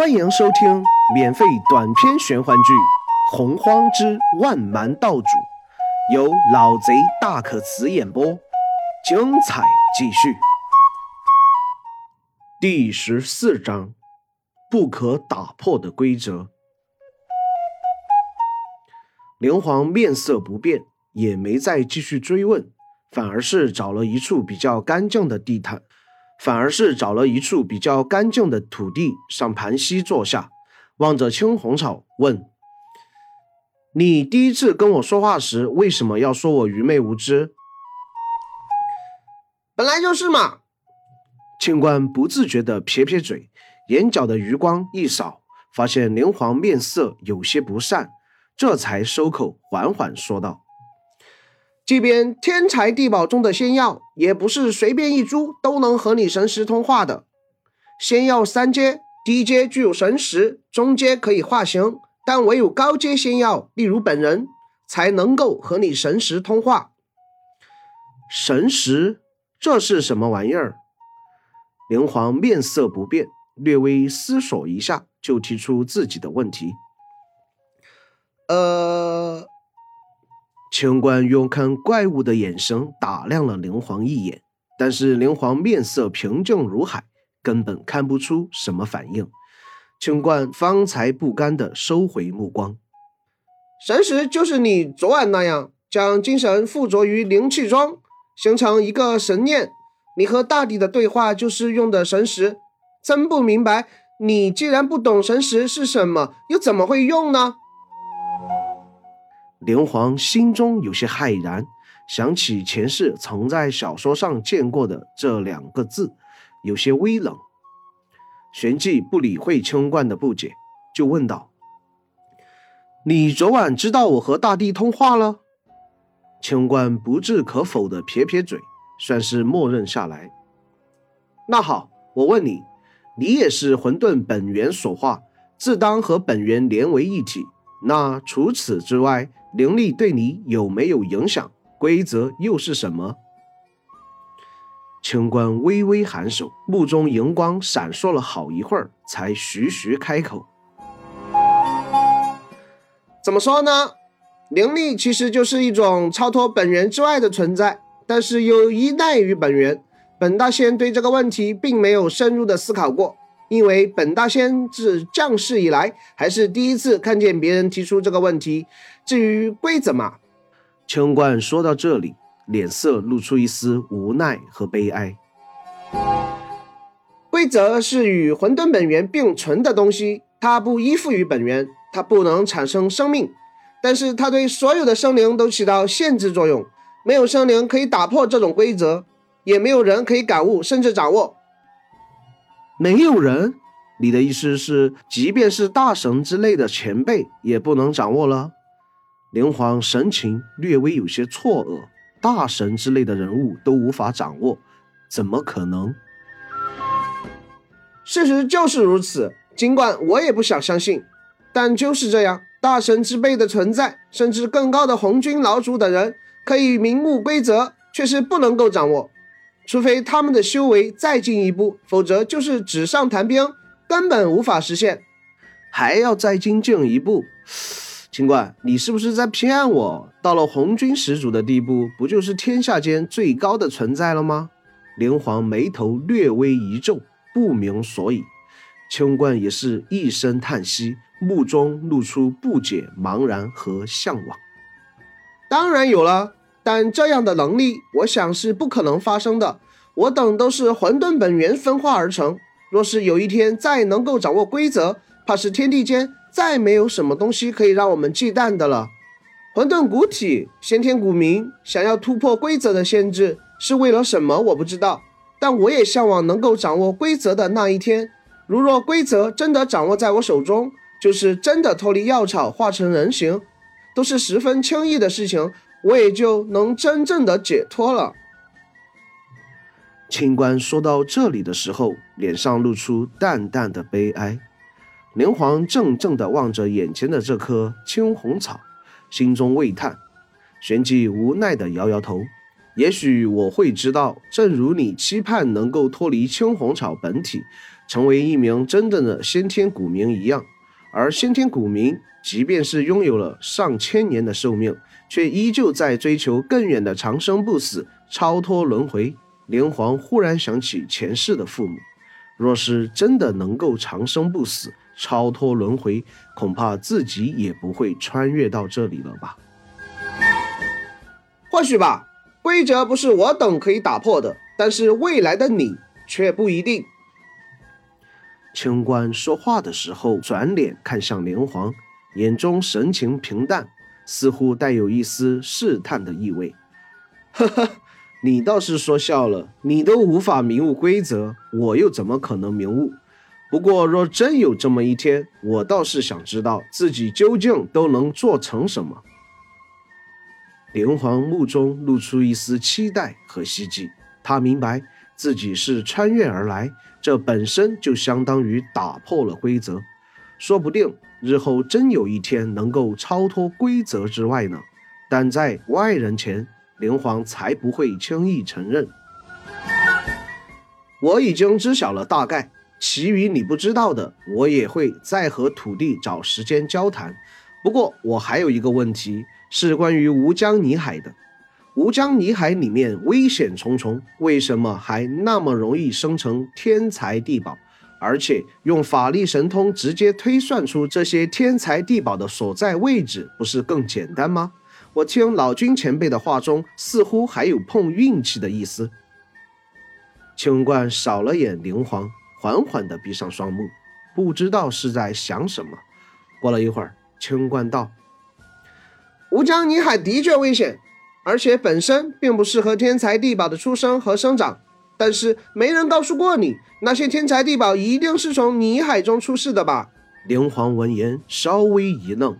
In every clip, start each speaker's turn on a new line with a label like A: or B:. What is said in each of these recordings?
A: 欢迎收听免费短篇玄幻剧《洪荒之万蛮道主》，由老贼大可辞演播，精彩继续。第十四章：不可打破的规则。灵皇面色不变，也没再继续追问，反而是找了一处比较干净的地毯。反而是找了一处比较干净的土地上盘膝坐下，望着青红草问：“你第一次跟我说话时，为什么要说我愚昧无知？”
B: 本来就是嘛。
A: 清官不自觉地撇撇嘴，眼角的余光一扫，发现灵皇面色有些不善，这才收口，缓缓说道。
B: 即便天才地宝中的仙药，也不是随便一株都能和你神识通话的。仙药三阶，低阶具有神识，中阶可以化形，但唯有高阶仙药，例如本人，才能够和你神识通话。
A: 神识，这是什么玩意儿？灵皇面色不变，略微思索一下，就提出自己的问题。
B: 呃。
A: 清官用看怪物的眼神打量了灵皇一眼，但是灵皇面色平静如海，根本看不出什么反应。清官方才不甘地收回目光。
B: 神识就是你昨晚那样，将精神附着于灵气中，形成一个神念。你和大地的对话就是用的神识。真不明白，你既然不懂神识是什么，又怎么会用呢？
A: 灵皇心中有些骇然，想起前世曾在小说上见过的这两个字，有些微冷。玄寂不理会清冠的不解，就问道：“你昨晚知道我和大地通话了？”清冠不置可否的撇撇嘴，算是默认下来。那好，我问你，你也是混沌本源所化，自当和本源连为一体。那除此之外？灵力对你有没有影响？规则又是什么？清官微微颔首，目中荧光闪烁了好一会儿，才徐徐开口：“
B: 怎么说呢？灵力其实就是一种超脱本源之外的存在，但是又依赖于本源。本大仙对这个问题并没有深入的思考过，因为本大仙自降世以来，还是第一次看见别人提出这个问题。”至于规则嘛，
A: 清官说到这里，脸色露出一丝无奈和悲哀。
B: 规则是与混沌本源并存的东西，它不依附于本源，它不能产生生命，但是它对所有的生灵都起到限制作用。没有生灵可以打破这种规则，也没有人可以感悟甚至掌握。
A: 没有人？你的意思是，即便是大神之类的前辈，也不能掌握了？灵皇神情略微有些错愕，大神之类的人物都无法掌握，怎么可能？
B: 事实就是如此，尽管我也不想相信，但就是这样。大神之辈的存在，甚至更高的红军老祖等人，可以明目规则，却是不能够掌握，除非他们的修为再进一步，否则就是纸上谈兵，根本无法实现。
A: 还要再精进一步？清官，你是不是在骗我？到了红军始祖的地步，不就是天下间最高的存在了吗？灵皇眉头略微一皱，不明所以。清官也是一声叹息，目中露出不解、茫然和向往。
B: 当然有了，但这样的能力，我想是不可能发生的。我等都是混沌本源分化而成，若是有一天再能够掌握规则，怕是天地间。再没有什么东西可以让我们忌惮的了。混沌古体，先天古明，想要突破规则的限制，是为了什么？我不知道。但我也向往能够掌握规则的那一天。如若规则真的掌握在我手中，就是真的脱离药草，化成人形，都是十分轻易的事情，我也就能真正的解脱了。
A: 清官说到这里的时候，脸上露出淡淡的悲哀。灵皇怔怔地望着眼前的这棵青红草，心中喟叹。旋即无奈地摇摇头：“也许我会知道，正如你期盼能够脱离青红草本体，成为一名真正的先天古民一样。而先天古民，即便是拥有了上千年的寿命，却依旧在追求更远的长生不死、超脱轮回。连环忽然想起前世的父母，若是真的能够长生不死、超脱轮回，恐怕自己也不会穿越到这里了吧？
B: 或许吧，规则不是我等可以打破的，但是未来的你却不一定。
A: 清官说话的时候，转脸看向连环，眼中神情平淡，似乎带有一丝试探的意味。
B: 呵呵。你倒是说笑了，你都无法明悟规则，我又怎么可能明悟？不过若真有这么一天，我倒是想知道自己究竟都能做成什么。
A: 连环目中露出一丝期待和希冀，他明白自己是穿越而来，这本身就相当于打破了规则，说不定日后真有一天能够超脱规则之外呢。但在外人前。灵皇才不会轻易承认。
B: 我已经知晓了大概，其余你不知道的，我也会再和土地找时间交谈。不过我还有一个问题，是关于吴江泥海的。吴江泥海里面危险重重，为什么还那么容易生成天才地宝？而且用法力神通直接推算出这些天才地宝的所在位置，不是更简单吗？我听老君前辈的话中，似乎还有碰运气的意思。
A: 青冠扫了眼灵皇，缓缓地闭上双目，不知道是在想什么。过了一会儿，青冠道：“
B: 吴江泥海的确危险，而且本身并不适合天才地宝的出生和生长。但是没人告诉过你，那些天才地宝一定是从泥海中出世的吧？”
A: 灵皇闻言稍微一愣，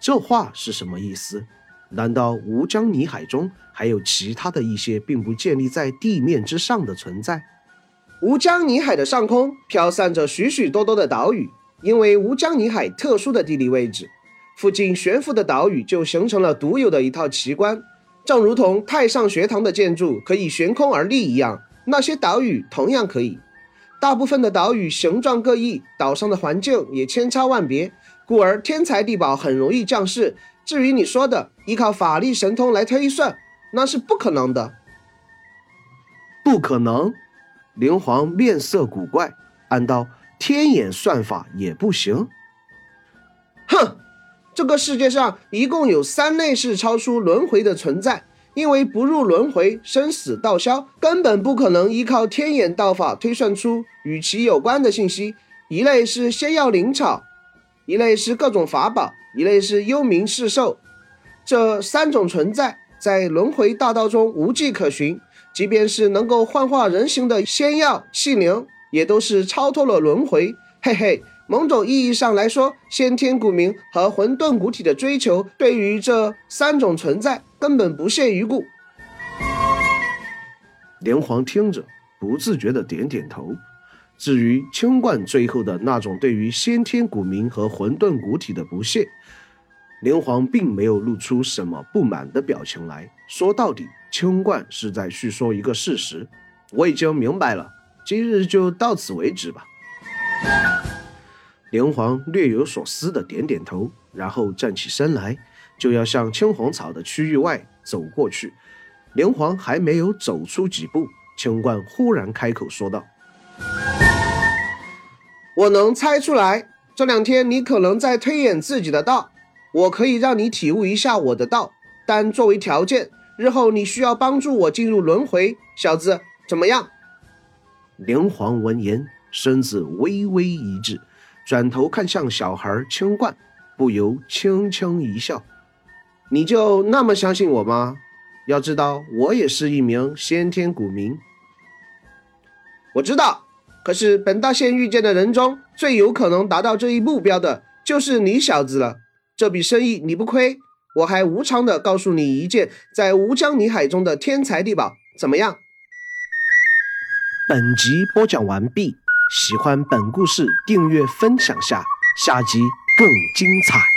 A: 这话是什么意思？难道吴江泥海中还有其他的一些并不建立在地面之上的存在？
B: 吴江泥海的上空飘散着许许多多的岛屿，因为吴江泥海特殊的地理位置，附近悬浮的岛屿就形成了独有的一套奇观，正如同太上学堂的建筑可以悬空而立一样，那些岛屿同样可以。大部分的岛屿形状各异，岛上的环境也千差万别，故而天才地宝很容易降世。至于你说的依靠法力神通来推算，那是不可能的。
A: 不可能！灵皇面色古怪，暗道：天眼算法也不行。
B: 哼，这个世界上一共有三类是超出轮回的存在，因为不入轮回，生死道消，根本不可能依靠天眼道法推算出与其有关的信息。一类是仙药灵草，一类是各种法宝。一类是幽冥世兽，这三种存在在轮回大道中无迹可寻。即便是能够幻化人形的仙药气灵，也都是超脱了轮回。嘿嘿，某种意义上来说，先天古名和混沌古体的追求，对于这三种存在根本不屑一顾。
A: 连环听着，不自觉的点点头。至于清冠最后的那种对于先天古名和混沌古体的不屑，连环并没有露出什么不满的表情来。说到底，清冠是在叙说一个事实。我已经明白了，今日就到此为止吧。连环略有所思的点点头，然后站起身来，就要向青红草的区域外走过去。连环还没有走出几步，清冠忽然开口说道。
B: 我能猜出来，这两天你可能在推演自己的道，我可以让你体悟一下我的道，但作为条件，日后你需要帮助我进入轮回。小子，怎么样？
A: 连环闻言，身子微微一滞，转头看向小孩青冠，不由轻轻一笑：“
B: 你就那么相信我吗？要知道，我也是一名先天古民。我知道。”可是本大仙遇见的人中最有可能达到这一目标的，就是你小子了。这笔生意你不亏，我还无偿的告诉你一件在吴江泥海中的天才地宝，怎么样？
A: 本集播讲完毕，喜欢本故事，订阅分享下，下集更精彩。